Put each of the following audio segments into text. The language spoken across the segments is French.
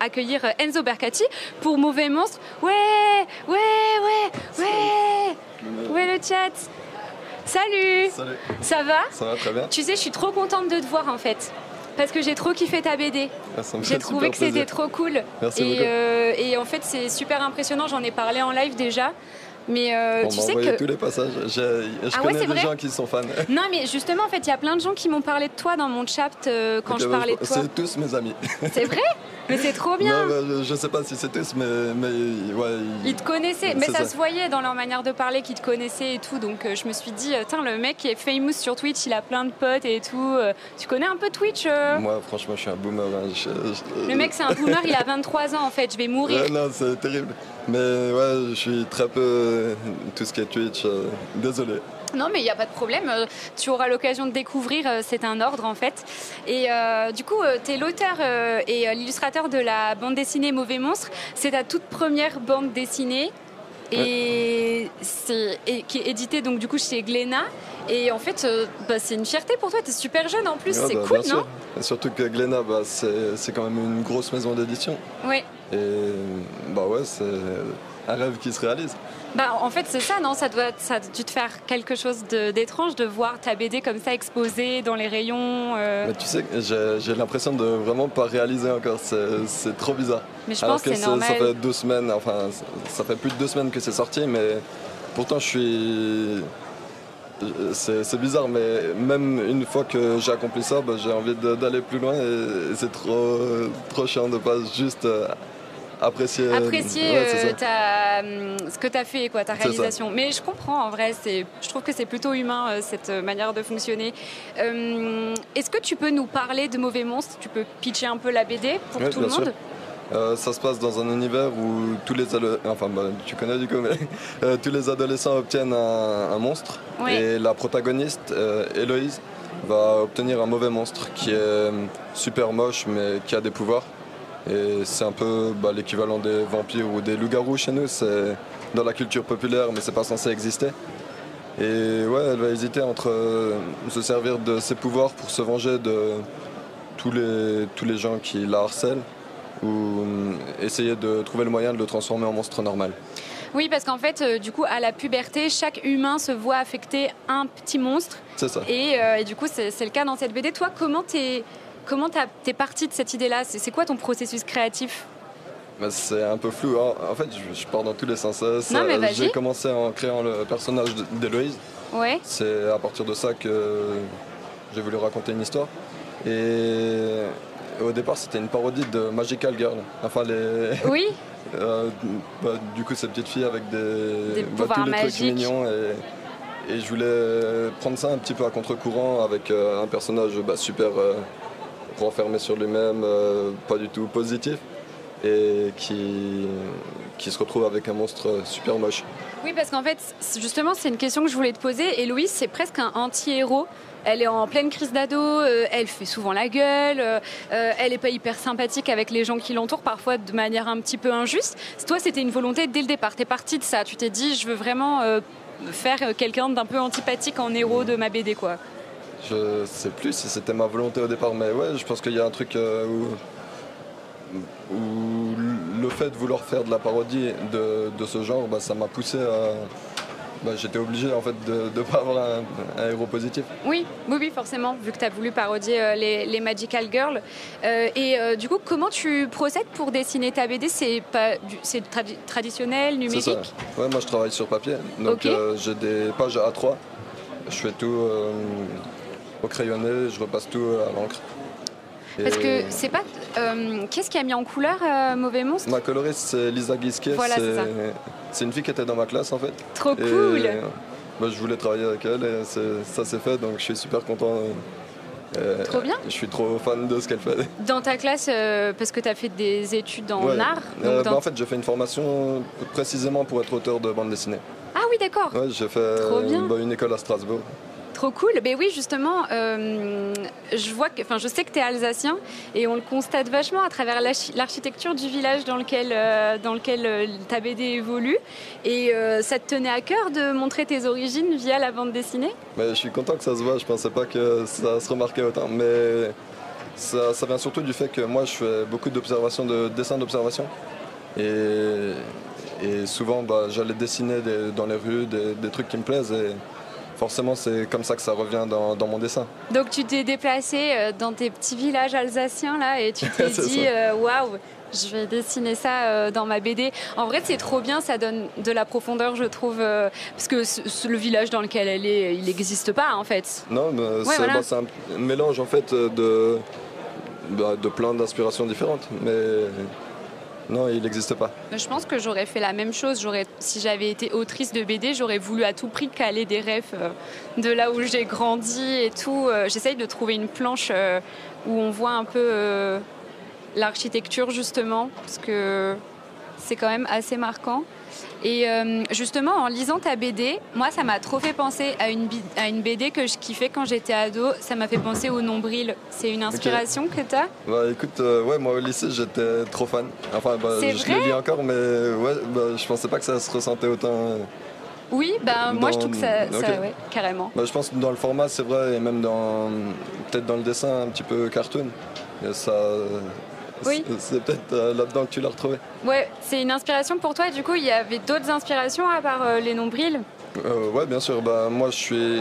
accueillir Enzo Bercati pour Mauvais Monstre. Ouais, ouais, ouais, ouais. Ouais, le chat. Salut. Salut. Ça va? Ça va très bien. Tu sais, je suis trop contente de te voir en fait. Parce que j'ai trop kiffé ta BD. Ah, J'ai trouvé que c'était trop cool. Merci et, euh, et en fait, c'est super impressionnant. J'en ai parlé en live déjà. Mais euh, tu m'a sais que. tous les passages. Je Ah connais des vrai gens qui sont fans. Non, mais justement, en fait, il y a plein de gens qui m'ont parlé de toi dans mon chat euh, quand je bah, parlais de toi. C'est tous mes amis. C'est vrai Mais c'est trop bien. Non, bah, je, sais pas si c'est tous, mais, mais ouais. Ils te connaissaient, mais ça, ça. se voyait dans leur manière de parler qu'ils te connaissaient et tout. Donc euh, je me suis dit, euh, tiens, le mec qui est famous sur Twitch, il a plein de potes et tout. Euh, tu connais un peu Twitch euh Moi, franchement, je suis un boomer. hein. Je- je- Le mec, c'est un boomer, il a 23 ans en fait. Je vais mourir. Ouais, non, c'est terrible. Mais ouais, je suis très peu euh, tout ce qui est Twitch. euh, désolé. Non, mais il n'y a pas de problème. Euh, Tu auras l'occasion de découvrir. euh, C'est un ordre, en fait. Et euh, du coup, tu es l'auteur euh, et euh, de la bande dessinée Mauvais Monstre. C'est ta toute première bande dessinée. Et, qui est éditée donc du coup chez Glénat. Et en fait, euh, bah, c'est une fierté pour toi. Tu es super jeune en plus. Ouais, c'est bah, cool, sûr. non Surtout que Glénat, bah, c'est c'est quand même une grosse maison d'édition. Ouais. Et bah ouais, c'est un rêve qui se réalise. Bah, en fait, c'est ça, non? Ça doit, ça te faire quelque chose d'étrange de voir ta BD comme ça exposée dans les rayons. euh. Mais tu sais, j'ai l'impression de vraiment pas réaliser encore. C'est trop bizarre. Mais je Alors pense que que ça fait deux semaines, enfin, ça- fait plus de deux semaines que c'est sorti, mais pourtant je suis. C'est bizarre, mais même une fois que j'ai accompli ça, bah, j'ai envie d'aller plus loin et c'est trop, trop chiant de pas juste euh, apprécier. apprécier Ouais, c'est euh, ta, hum, ce que tu as fait, quoi, ta réalisation. Mais je comprends, en vrai, je trouve que c'est plutôt humain, euh, cette euh, manière de fonctionner. Euh, est-ce que tu peux nous parler de Mauvais Monstres? Tu peux pitcher un peu la BD pour Ouais, tout le sûr. monde Euh, ça se passe dans un univers où tous les enfin bah, tu connais du coup mais euh, tous les adolescents obtiennent un, un monstre et la protagoniste euh, Héloïse va obtenir un mauvais monstre qui est euh, super moche mais qui a des pouvoirs et c'est un peu bah, l'équivalent des vampires ou des loups-garous chez nous c'est dans la culture populaire mais c'est pas censé exister et ouais elle va hésiter entre euh, se servir de ses pouvoirs pour se venger de tous les, tous les gens qui la harcèlent ou hum, essayer de trouver le moyen de le transformer en monstre normal. Oui, parce qu'en fait, euh, du coup, à la puberté, chaque humain se voit affecter un petit monstre. C'est ça. Et, euh, et du coup, c'est le cas dans cette BD. Toi, comment t'es, comment t'as- t'es parti de cette idée-là? C'est, quoi ton processus créatif? Mais c'est un peu flou. En, en fait, je, je pars dans tous les sens. Vas-y. J'ai commencé en créant le personnage d'Héloïse. Ouais. C'est à partir de ça que j'ai voulu raconter une histoire. Et au départ, c'était une parodie de Magical Girl. Enfin, les, Oui. euh, bah, du coup, ces petites filles avec des, Des bah, pouvoirs tous les trucs magiques. mignons. Et, et je voulais prendre ça un petit peu à contre-courant avec euh, un personnage bah, super euh, renfermé sur lui-même, euh, pas du tout positif, et qui, qui se retrouve avec un monstre super moche. Oui, parce qu'en fait, justement, c'est une question que je voulais te poser. Héloïse, c'est presque un anti-héros. Elle est en pleine crise d'ado, euh, elle fait souvent la gueule, euh, euh, elle n'est pas hyper sympathique avec les gens qui l'entourent, parfois de manière un petit peu injuste. Toi, c'était une volonté dès le départ. T'es parti de ça. Tu t'es dit, je veux vraiment euh, faire euh, quelqu'un d'un peu antipathique en héros de ma BD, quoi. Je sais plus si c'était ma volonté au départ, mais ouais, je pense qu'il y a un truc euh, où, où le fait de vouloir faire de la parodie de, de ce genre, bah, ça m'a poussé à. bah, J'étais obligé en fait de ne pas avoir un, un héros positif. Oui, oui, forcément, vu que tu as voulu parodier euh, les, les Magical Girls. Euh, et euh, du coup, comment tu procèdes pour dessiner ta BD C'est pas c'est traditionnel, numérique ça. Ouais, moi je travaille sur papier, donc j'ai des pages A3. Je fais tout au crayonné, je repasse tout à l'encre. Parce que c'est pas. euh, Qu'est-ce qui a mis en couleur euh, Mauvais Monstre? Ma coloriste c'est Lisa Guisquet, Voilà, c'est ça. c'est une fille qui était dans ma classe en fait. Trop Et, cool bah, je voulais travailler avec elle et ça s'est fait donc je suis super content. Euh, Trop bien. Je suis trop fan de ce qu'elle fait. Dans ta classe, euh, parce que tu as fait des études en Ouais. art. Euh, bah, en fait j'ai fait une formation précisément pour être auteur de bande dessinée. Ah oui, d'accord. Ouais, j'ai fait Trop bien. bah, une école à Strasbourg. Cool. Ben oui, justement, euh, je vois que, enfin, je sais que tu es alsacien et on le constate vachement à travers l'archi- l'architecture du village dans lequel, euh, dans lequel euh, ta BD évolue. Et ça te tenait à cœur de montrer tes origines via la bande dessinée? Mais je suis content que ça se voit, je pensais pas que ça se remarquait autant. Mais ça, vient surtout du fait que moi je fais beaucoup d'observations, de dessins d'observation. Et, souvent bah, j'allais dessiner des- dans les rues des, des trucs qui me plaisent et forcément c'est comme ça que ça revient dans, dans mon dessin. Donc tu t'es déplacé euh, dans tes petits villages alsaciens là et tu t'es dit euh, waouh, je vais dessiner ça euh, dans ma BD. En vrai, c'est trop bien, ça donne de la profondeur, je trouve, parce que le village dans lequel elle est, il n'existe pas en fait. Non, mais c'est voilà. bah, c'est un mélange en fait de, bah, de plein d'inspirations différentes. Mais non, il n'existe pas. Je pense que j'aurais fait la même chose. Si j'avais été autrice de BD, j'aurais voulu à tout prix caler des rêves euh, de là où j'ai grandi et tout. Euh, J'essaye de trouver une planche euh, où on voit un peu l'architecture justement, parce que c'est quand même assez marquant. Et euh, justement, en lisant ta BD, moi, ça m'a trop fait penser à une, à une BD que je kiffais quand j'étais ado. Ça m'a fait penser au nombril. C'est une inspiration que tu as Bah écoute, euh, ouais, moi au lycée j'étais trop fan. Enfin, bah, je le lis encore, mais ouais, bah, je pensais pas que ça se ressentait autant. euh. Oui, ben moi je trouve que ça, ouais, carrément. Bah, je pense que dans le format, c'est vrai, et même dans peut-être dans le dessin un petit peu cartoon. Ça, Oui. c'est- peut-être euh, là-dedans que tu l'as retrouvé. Ouais, c'est une inspiration pour toi. Du coup, il y avait d'autres inspirations à part euh, les nombrils? Euh, ouais, bien sûr. Bah, moi, je suis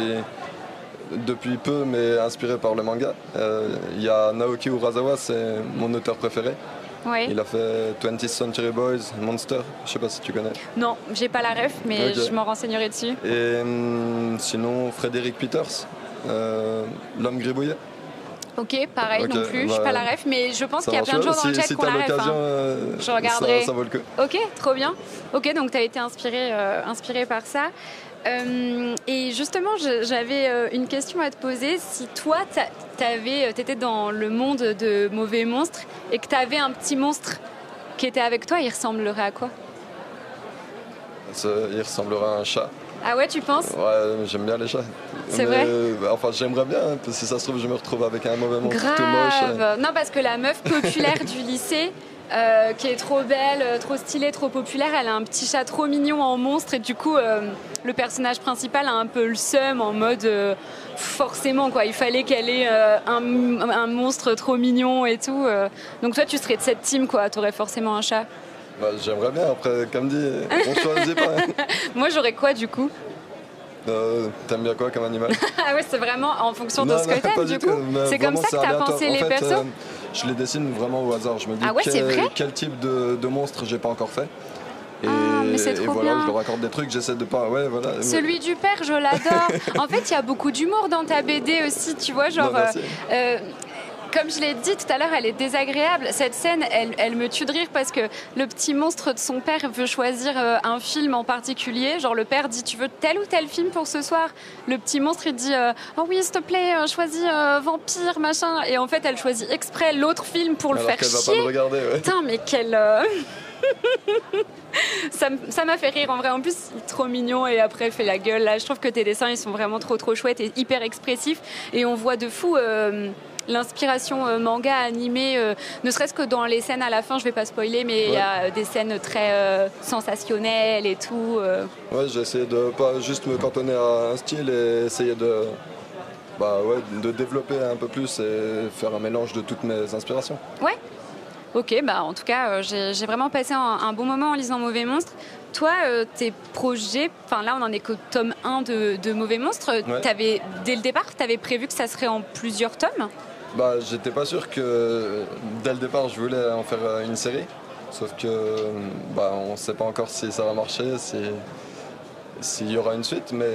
depuis peu, mais inspiré par le manga. Euh, Il y a Naoki Urasawa, c'est mon auteur préféré. Ouais. Il a fait 20th Century Boys, Monster. Je sais pas si tu connais. Non, j'ai pas la ref, mais je m'en renseignerai dessus. Et hum, sinon, Frédéric Peters, L'homme gribouillé. Ok, pareil non plus, je bah, suis pas la ref, mais je pense qu'il y a plein de gens dans le chat si qui ont la ref. hein. euh, Je regarderai. Ça, ça vaut le coup. Ok, trop bien. Ok, donc tu as été inspiré, euh, inspiré par ça. Euh, et justement, je- j'avais euh, une question à te poser. Si toi, tu étais dans le monde de mauvais monstres et que tu avais un petit monstre qui était avec toi, il ressemblerait à quoi? Il ressemblera à un chat. Ah ouais, tu penses? Ouais, j'aime bien les chats. C'est vrai? Bah, Enfin, j'aimerais bien, hein, parce que si ça se trouve, je me retrouve avec un mauvais monstre tout moche. Grave. Non, parce que la meuf populaire du lycée, euh, qui est trop belle, euh, trop stylée, trop populaire, elle a un petit chat trop mignon en monstre et du coup, euh, le personnage principal a un peu le seum en mode euh, forcément quoi. Il fallait qu'elle ait un, un monstre trop mignon et tout. Donc toi, tu serais de cette team quoi. T'aurais forcément un chat. Bah, j'aimerais bien, après, comme dit, on choisit pas. Moi, j'aurais quoi du coup? Euh, T'aimes bien quoi comme animal? Ah ouais, c'est vraiment en fonction de ce que t'aimes du coup. C'est comme ça que t'as pensé En les fait, persos? euh, Je les dessine vraiment au hasard. Je me dis Ah ouais, quel, quel type de, de monstre j'ai pas encore fait. Et, Ah, mais c'est et trop voilà, bien. je leur accorde des trucs, j'essaie de pas. Ouais, voilà. Celui du père, je l'adore. en fait, il y a beaucoup d'humour dans ta BD aussi, tu vois, genre. Non, comme je l'ai dit tout à l'heure, elle est désagréable. Cette scène, elle, elle me tue de rire parce que le petit monstre de son père veut choisir euh, un film en particulier. Genre, le père dit Tu veux tel ou tel film pour ce soir? Le petit monstre, il dit euh, Oh oui, s'il te plaît, euh, choisis euh, Vampire, machin. Et en fait, elle choisit exprès l'autre film pour le faire qu'elle va chier. pas le regarder, ouais. Putain, mais quel. euh, ça m'a fait rire en vrai. En plus, il est trop mignon et après, il fait la gueule. Là, je trouve que tes dessins, ils sont vraiment trop trop chouettes et hyper expressifs. Et on voit de fou. euh, L'inspiration euh, manga animé, euh, ne serait-ce que dans les scènes à la fin, je vais pas spoiler, mais il y a des scènes très euh, sensationnelles et tout. Ouais, j'ai essayé de pas juste me cantonner à un style et essayer de, bah ouais, de développer un peu plus et faire un mélange de toutes mes inspirations. Ouais. Ok, bah en tout cas, euh, j'ai vraiment passé un, un bon moment en lisant Mauvais Monstre. Toi, euh, tes projets, enfin là on en est qu'au tome 1 de, de Mauvais Monstre, Ouais. Dès le départ, tu avais prévu que ça serait en plusieurs tomes? Bah, j'étais pas sûr que dès le départ je voulais en faire euh, une série, sauf que bah, on sait pas encore si ça va marcher, s'il y aura une suite, mais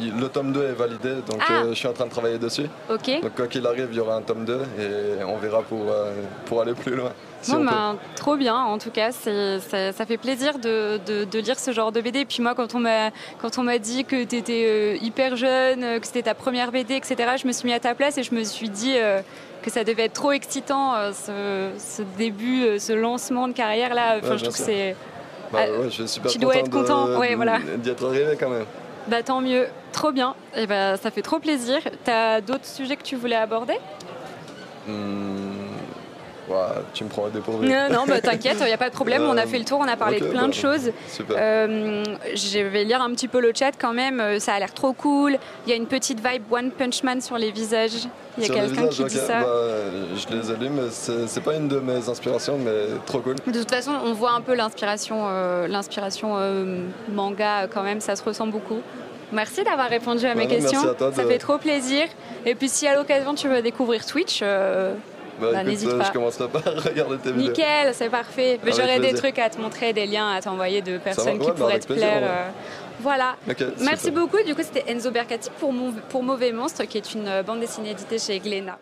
il- le tome 2 est validé, donc Ah. euh, je suis en train de travailler dessus. Donc quoi qu'il arrive, il y aura un tome 2 et on verra pour, euh, pour aller plus loin. si Bon, ben, trop bien, en tout cas, c'est, ça, ça fait plaisir de, de- de lire ce genre de BD. Puis moi, quand on m'a, quand on m'a dit que tu étais hyper jeune, euh, que c'était ta première BD, etc., je me suis mis à ta place et je me suis dit euh, que ça devait être trop excitant, euh, ce, ce début, euh, ce lancement de carrière-là. Enfin, Ouais, je trouve que c'est... Bah, ah, ouais, je suis super tu dois être content, ouais, voilà. d'y être arrivé quand même. Bah tant mieux, trop bien. Et ben ça fait trop plaisir. T'as d'autres sujets que tu voulais aborder? Hmm, tu me prends à dépourvu. Non, non, bah, t'inquiète, il n'y a pas de problème. on a fait le tour, on a parlé de plein de bah, choses. je vais lire un petit peu le chat quand même. Ça a l'air trop cool. Il y a une petite vibe One Punch Man sur les visages. Il y a quelqu'un qui dit ça. Bah, je les allume. C'est pas une de mes inspirations, mais trop cool. De toute façon, on voit un peu l'inspiration, l'inspiration manga quand même. Ça se ressent beaucoup. Merci d'avoir répondu à mes questions. Ça fait trop plaisir. Et puis si à l'occasion tu veux découvrir Twitch, euh, bah, bah, n'hésite pas. Je commencerai pas à regarder tes vidéos. Nickel, c'est parfait. J'aurai des trucs à te montrer, des liens à t'envoyer de personnes qui pourraient te plaire. Euh, voilà. Merci beaucoup. Du coup, c'était Enzo Bercati pour, pour Mauvais Monstre, qui est une bande dessinée éditée chez Glénat.